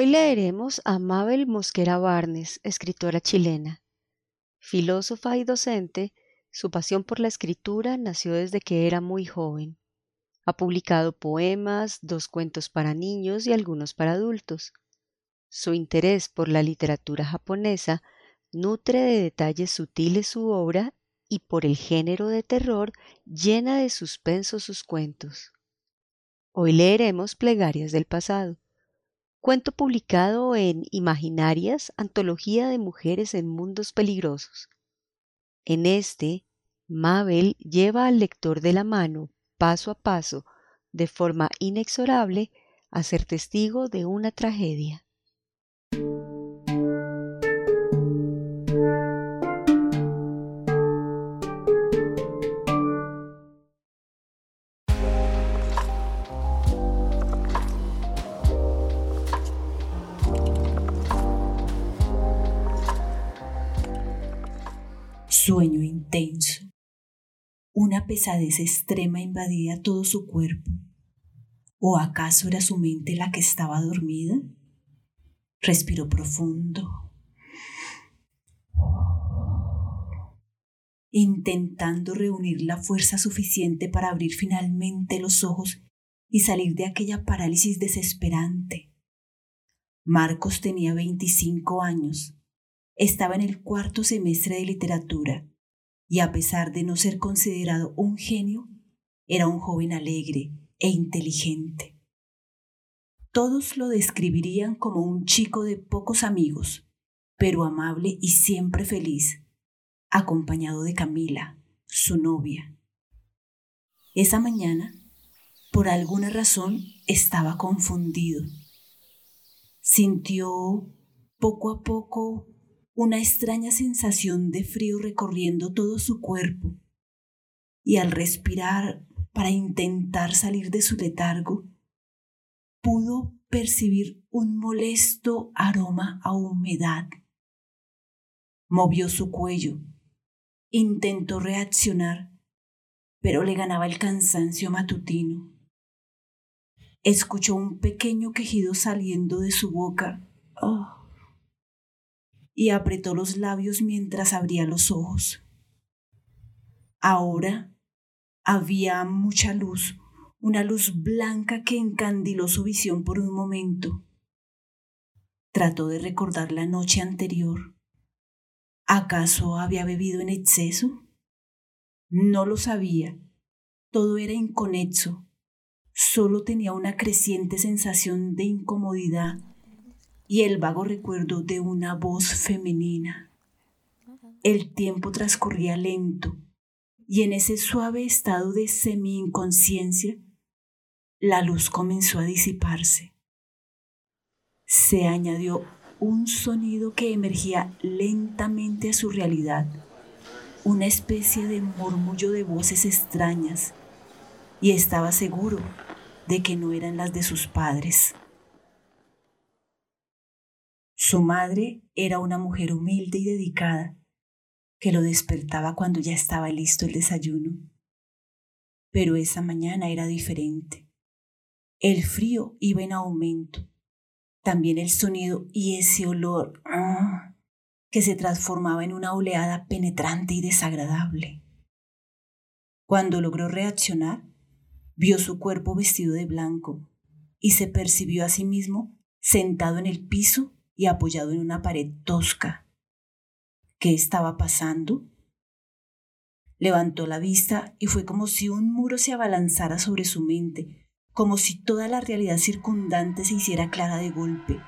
Hoy leeremos a Mabel Mosquera Barnes, escritora chilena. Filósofa y docente, su pasión por la escritura nació desde que era muy joven. Ha publicado poemas, dos cuentos para niños y algunos para adultos. Su interés por la literatura japonesa nutre de detalles sutiles su obra y por el género de terror llena de suspenso sus cuentos. Hoy leeremos Plegarias del pasado cuento publicado en Imaginarias, Antología de Mujeres en Mundos Peligrosos. En este, Mabel lleva al lector de la mano, paso a paso, de forma inexorable, a ser testigo de una tragedia. Pesadez extrema invadía todo su cuerpo. ¿O acaso era su mente la que estaba dormida? Respiró profundo, intentando reunir la fuerza suficiente para abrir finalmente los ojos y salir de aquella parálisis desesperante. Marcos tenía 25 años estaba en el cuarto semestre de literatura y a pesar de no ser considerado un genio, era un joven alegre e inteligente. Todos lo describirían como un chico de pocos amigos, pero amable y siempre feliz, acompañado de Camila, su novia. Esa mañana, por alguna razón, estaba confundido. Sintió poco a poco una extraña sensación de frío recorriendo todo su cuerpo, y al respirar para intentar salir de su letargo, pudo percibir un molesto aroma a humedad. Movió su cuello, intentó reaccionar, pero le ganaba el cansancio matutino. Escuchó un pequeño quejido saliendo de su boca. Oh y apretó los labios mientras abría los ojos. Ahora había mucha luz, una luz blanca que encandiló su visión por un momento. Trató de recordar la noche anterior. ¿Acaso había bebido en exceso? No lo sabía. Todo era inconexo. Solo tenía una creciente sensación de incomodidad y el vago recuerdo de una voz femenina. El tiempo transcurría lento y en ese suave estado de semi-inconsciencia, la luz comenzó a disiparse. Se añadió un sonido que emergía lentamente a su realidad, una especie de murmullo de voces extrañas, y estaba seguro de que no eran las de sus padres. Su madre era una mujer humilde y dedicada, que lo despertaba cuando ya estaba listo el desayuno. Pero esa mañana era diferente. El frío iba en aumento, también el sonido y ese olor ah, que se transformaba en una oleada penetrante y desagradable. Cuando logró reaccionar, vio su cuerpo vestido de blanco y se percibió a sí mismo sentado en el piso y apoyado en una pared tosca. ¿Qué estaba pasando? Levantó la vista y fue como si un muro se abalanzara sobre su mente, como si toda la realidad circundante se hiciera clara de golpe.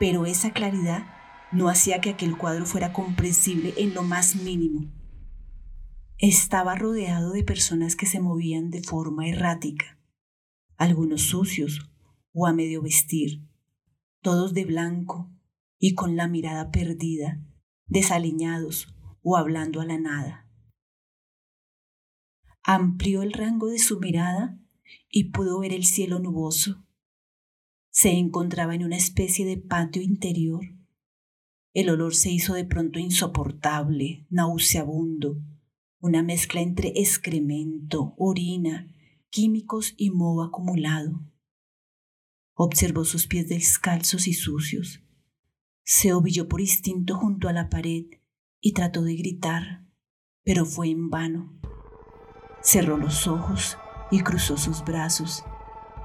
Pero esa claridad no hacía que aquel cuadro fuera comprensible en lo más mínimo. Estaba rodeado de personas que se movían de forma errática, algunos sucios o a medio vestir, todos de blanco y con la mirada perdida, desaliñados o hablando a la nada. Amplió el rango de su mirada y pudo ver el cielo nuboso. Se encontraba en una especie de patio interior. El olor se hizo de pronto insoportable, nauseabundo, una mezcla entre excremento, orina, químicos y moho acumulado. Observó sus pies descalzos y sucios. Se ovilló por instinto junto a la pared y trató de gritar, pero fue en vano. Cerró los ojos y cruzó sus brazos,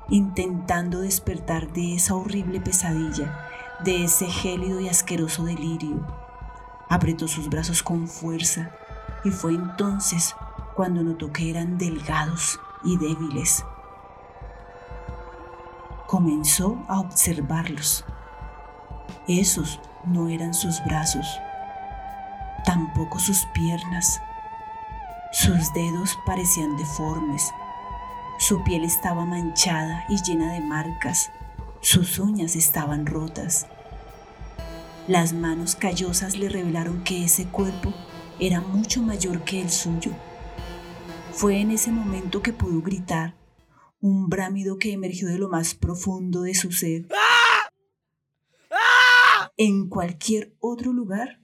intentando despertar de esa horrible pesadilla, de ese gélido y asqueroso delirio. Apretó sus brazos con fuerza y fue entonces cuando notó que eran delgados y débiles. Comenzó a observarlos. Esos no eran sus brazos, tampoco sus piernas. Sus dedos parecían deformes. Su piel estaba manchada y llena de marcas. Sus uñas estaban rotas. Las manos callosas le revelaron que ese cuerpo era mucho mayor que el suyo. Fue en ese momento que pudo gritar, un brámido que emergió de lo más profundo de su ser. En cualquier otro lugar,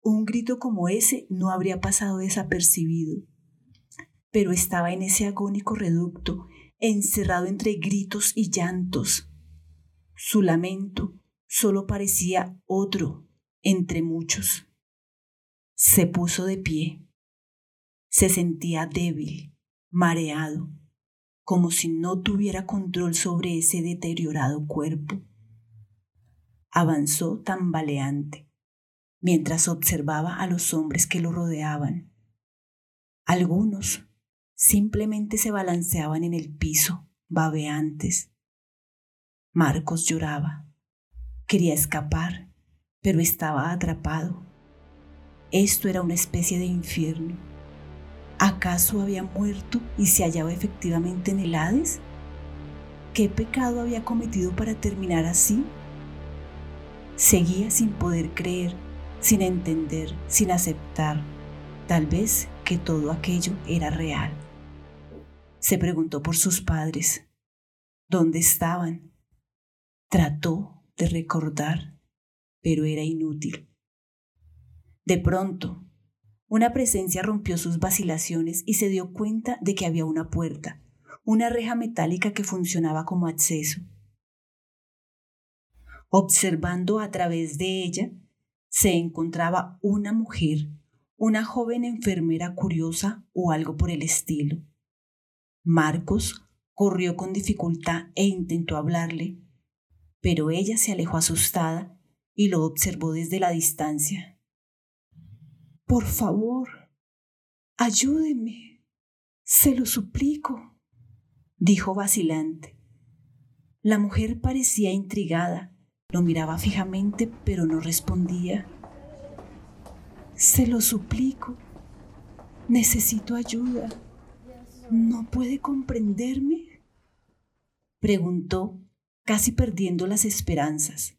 un grito como ese no habría pasado desapercibido, pero estaba en ese agónico reducto, encerrado entre gritos y llantos. Su lamento solo parecía otro entre muchos. Se puso de pie. Se sentía débil, mareado, como si no tuviera control sobre ese deteriorado cuerpo. Avanzó tambaleante, mientras observaba a los hombres que lo rodeaban. Algunos simplemente se balanceaban en el piso, babeantes. Marcos lloraba. Quería escapar, pero estaba atrapado esto era una especie de infierno. ¿Acaso había muerto y se hallaba efectivamente en el Hades? ¿Qué pecado había cometido para terminar así? Seguía sin poder creer, sin entender, sin aceptar, tal vez que todo aquello era real. Se preguntó por sus padres. ¿Dónde estaban? Trató de recordar, pero era inútil. De pronto, una presencia rompió sus vacilaciones y se dio cuenta de que había una puerta, una reja metálica que funcionaba como acceso. Observando a través de ella, se encontraba una mujer, una joven enfermera curiosa o algo por el estilo. Marcos corrió con dificultad e intentó hablarle, pero ella se alejó asustada y lo observó desde la distancia. Por favor, ayúdeme, se lo suplico, dijo vacilante. La mujer parecía intrigada, lo miraba fijamente, pero no respondía. Se lo suplico, necesito ayuda. ¿No puede comprenderme? Preguntó, casi perdiendo las esperanzas.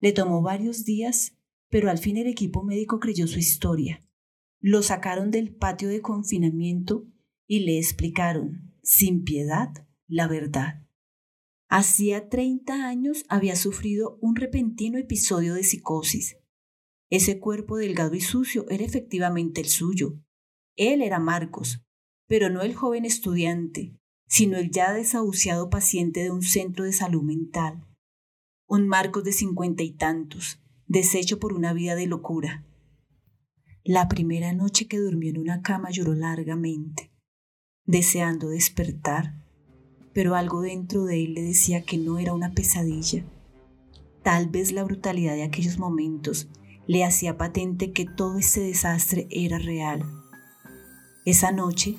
Le tomó varios días pero al fin el equipo médico creyó su historia. Lo sacaron del patio de confinamiento y le explicaron, sin piedad, la verdad. Hacía 30 años había sufrido un repentino episodio de psicosis. Ese cuerpo delgado y sucio era efectivamente el suyo. Él era Marcos, pero no el joven estudiante, sino el ya desahuciado paciente de un centro de salud mental. Un Marcos de cincuenta y tantos, deshecho por una vida de locura. La primera noche que durmió en una cama lloró largamente, deseando despertar, pero algo dentro de él le decía que no era una pesadilla. Tal vez la brutalidad de aquellos momentos le hacía patente que todo ese desastre era real. Esa noche,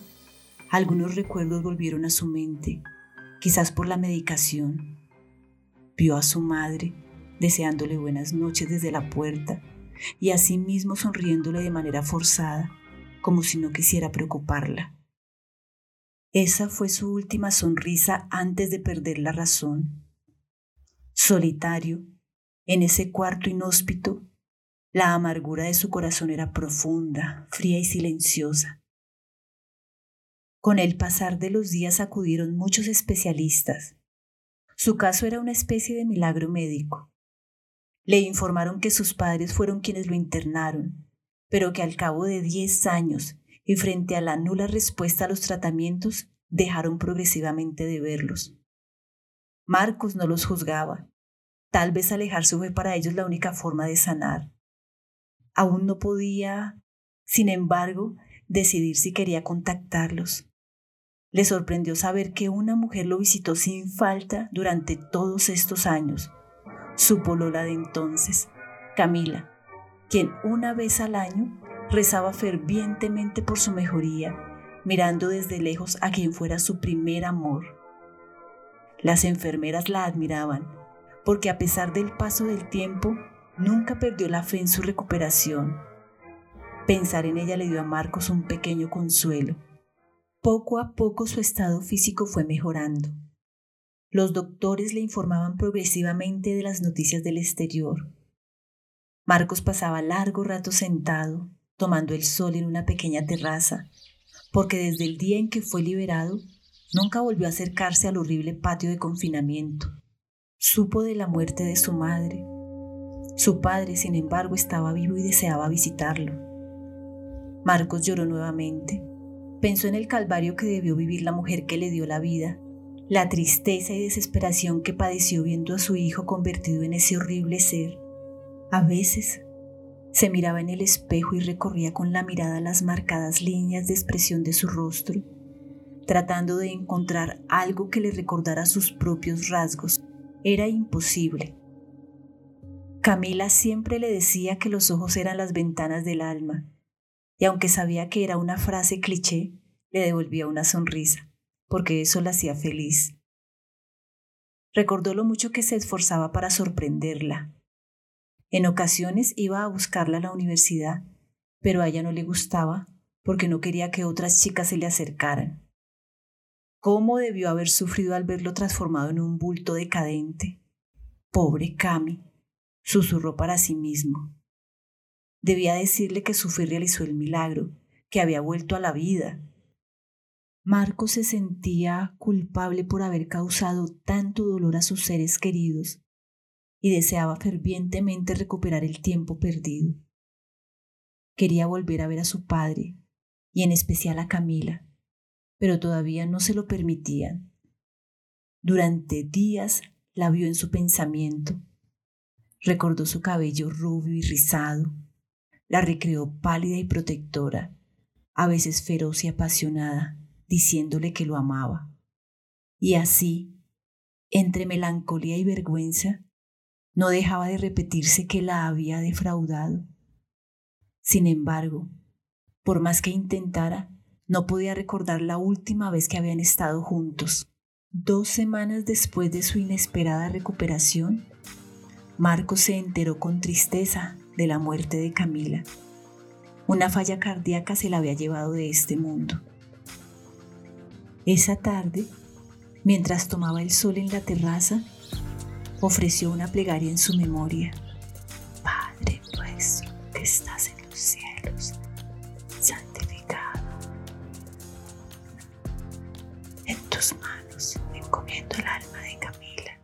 algunos recuerdos volvieron a su mente, quizás por la medicación. Vio a su madre deseándole buenas noches desde la puerta y asimismo sonriéndole de manera forzada, como si no quisiera preocuparla. Esa fue su última sonrisa antes de perder la razón. Solitario, en ese cuarto inhóspito, la amargura de su corazón era profunda, fría y silenciosa. Con el pasar de los días acudieron muchos especialistas. Su caso era una especie de milagro médico. Le informaron que sus padres fueron quienes lo internaron, pero que al cabo de diez años y frente a la nula respuesta a los tratamientos, dejaron progresivamente de verlos. Marcos no los juzgaba. Tal vez alejarse fue para ellos la única forma de sanar. Aún no podía, sin embargo, decidir si quería contactarlos. Le sorprendió saber que una mujer lo visitó sin falta durante todos estos años. Su polola de entonces, Camila, quien una vez al año rezaba fervientemente por su mejoría, mirando desde lejos a quien fuera su primer amor. Las enfermeras la admiraban, porque a pesar del paso del tiempo, nunca perdió la fe en su recuperación. Pensar en ella le dio a Marcos un pequeño consuelo. Poco a poco su estado físico fue mejorando. Los doctores le informaban progresivamente de las noticias del exterior. Marcos pasaba largo rato sentado, tomando el sol en una pequeña terraza, porque desde el día en que fue liberado, nunca volvió a acercarse al horrible patio de confinamiento. Supo de la muerte de su madre. Su padre, sin embargo, estaba vivo y deseaba visitarlo. Marcos lloró nuevamente. Pensó en el calvario que debió vivir la mujer que le dio la vida, la tristeza y desesperación que padeció viendo a su hijo convertido en ese horrible ser. A veces se miraba en el espejo y recorría con la mirada las marcadas líneas de expresión de su rostro, tratando de encontrar algo que le recordara sus propios rasgos. Era imposible. Camila siempre le decía que los ojos eran las ventanas del alma, y aunque sabía que era una frase cliché, le devolvía una sonrisa, porque eso la hacía feliz. Recordó lo mucho que se esforzaba para sorprenderla, en ocasiones iba a buscarla a la universidad, pero a ella no le gustaba porque no quería que otras chicas se le acercaran. ¿Cómo debió haber sufrido al verlo transformado en un bulto decadente? Pobre Cami, susurró para sí mismo. Debía decirle que su fe realizó el milagro, que había vuelto a la vida. Marco se sentía culpable por haber causado tanto dolor a sus seres queridos y deseaba fervientemente recuperar el tiempo perdido. Quería volver a ver a su padre, y en especial a Camila, pero todavía no se lo permitían. Durante días la vio en su pensamiento. Recordó su cabello rubio y rizado. La recreó pálida y protectora, a veces feroz y apasionada, diciéndole que lo amaba. Y así, entre melancolía y vergüenza, no dejaba de repetirse que la había defraudado. Sin embargo, por más que intentara, no podía recordar la última vez que habían estado juntos. Dos semanas después de su inesperada recuperación, Marco se enteró con tristeza de la muerte de Camila. Una falla cardíaca se la había llevado de este mundo. Esa tarde, mientras tomaba el sol en la terraza, ofreció una plegaria en su memoria. Padre nuestro que estás en los cielos, santificado. En tus manos encomiendo el alma de Camila,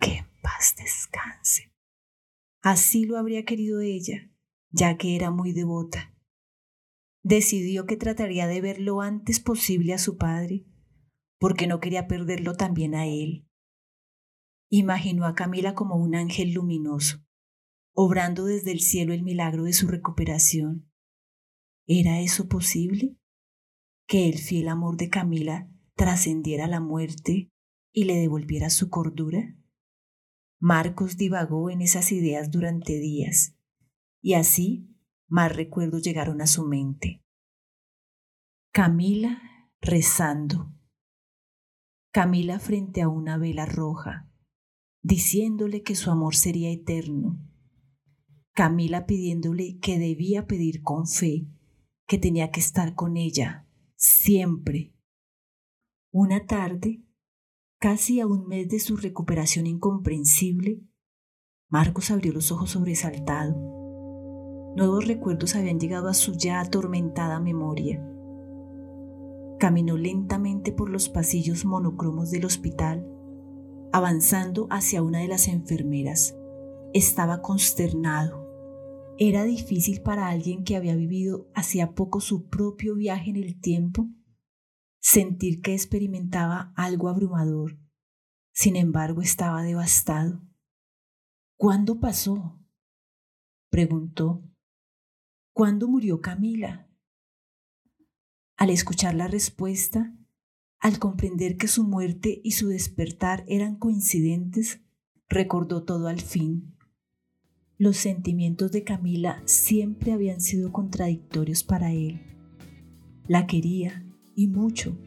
que en paz descanse. Así lo habría querido ella, ya que era muy devota. Decidió que trataría de ver lo antes posible a su padre, porque no quería perderlo también a él. Imaginó a Camila como un ángel luminoso, obrando desde el cielo el milagro de su recuperación. ¿Era eso posible? ¿Que el fiel amor de Camila trascendiera la muerte y le devolviera su cordura? Marcos divagó en esas ideas durante días, y así más recuerdos llegaron a su mente. Camila rezando. Camila frente a una vela roja, diciéndole que su amor sería eterno. Camila pidiéndole que debía pedir con fe, que tenía que estar con ella, siempre. Una tarde, casi a un mes de su recuperación incomprensible, Marcos abrió los ojos sobresaltado. Nuevos recuerdos habían llegado a su ya atormentada memoria Caminó lentamente por los pasillos monocromos del hospital, avanzando hacia una de las enfermeras. Estaba consternado. Era difícil para alguien que había vivido hacía poco su propio viaje en el tiempo sentir que experimentaba algo abrumador. Sin embargo, estaba devastado. ¿Cuándo pasó? preguntó. ¿Cuándo murió Camila? Al escuchar la respuesta, al comprender que su muerte y su despertar eran coincidentes, recordó todo al fin. Los sentimientos de Camila siempre habían sido contradictorios para él. La quería y mucho,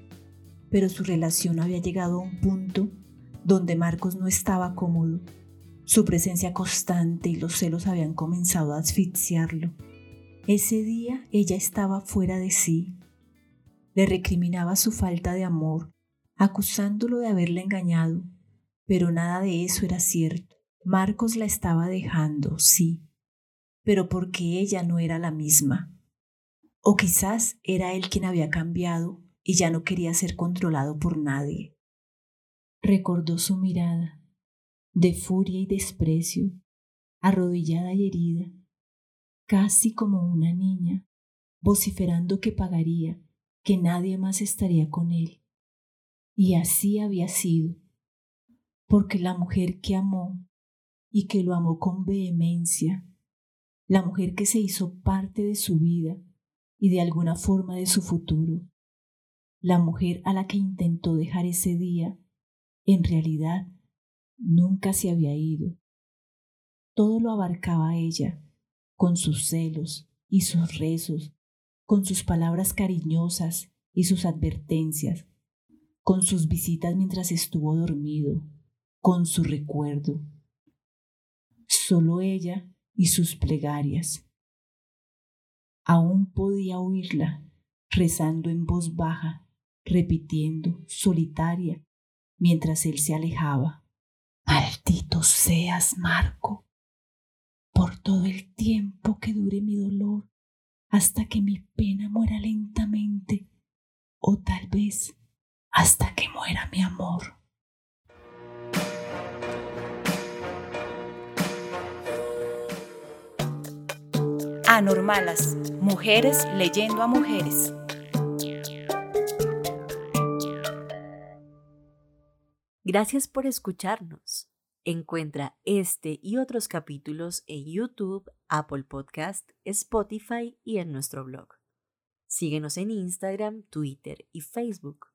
pero su relación había llegado a un punto donde Marcos no estaba cómodo. Su presencia constante y los celos habían comenzado a asfixiarlo. Ese día ella estaba fuera de sí, le recriminaba su falta de amor, acusándolo de haberle engañado, pero nada de eso era cierto. Marcos la estaba dejando, sí, pero porque ella no era la misma. O quizás era él quien había cambiado y ya no quería ser controlado por nadie. Recordó su mirada, de furia y desprecio, arrodillada y herida, casi como una niña, vociferando que pagaría que nadie más estaría con él. Y así había sido, porque la mujer que amó y que lo amó con vehemencia, la mujer que se hizo parte de su vida y de alguna forma de su futuro, la mujer a la que intentó dejar ese día, en realidad nunca se había ido. Todo lo abarcaba ella, con sus celos y sus rezos con sus palabras cariñosas y sus advertencias, con sus visitas mientras estuvo dormido, con su recuerdo. Solo ella y sus plegarias. Aún podía oírla rezando en voz baja, repitiendo, solitaria, mientras él se alejaba. Maldito seas, Marco, por todo el tiempo que dure mi dolor hasta que mi pena muera lentamente o tal vez hasta que muera mi amor. Anormalas, mujeres leyendo a mujeres. Gracias por escucharnos. Encuentra este y otros capítulos en YouTube, Apple Podcast, Spotify y en nuestro blog. Síguenos en Instagram, Twitter y Facebook.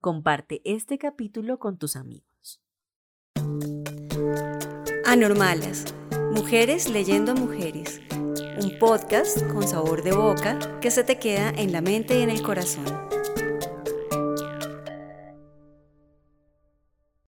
Comparte este capítulo con tus amigos. Anormalas. Mujeres leyendo mujeres. Un podcast con sabor de boca que se te queda en la mente y en el corazón.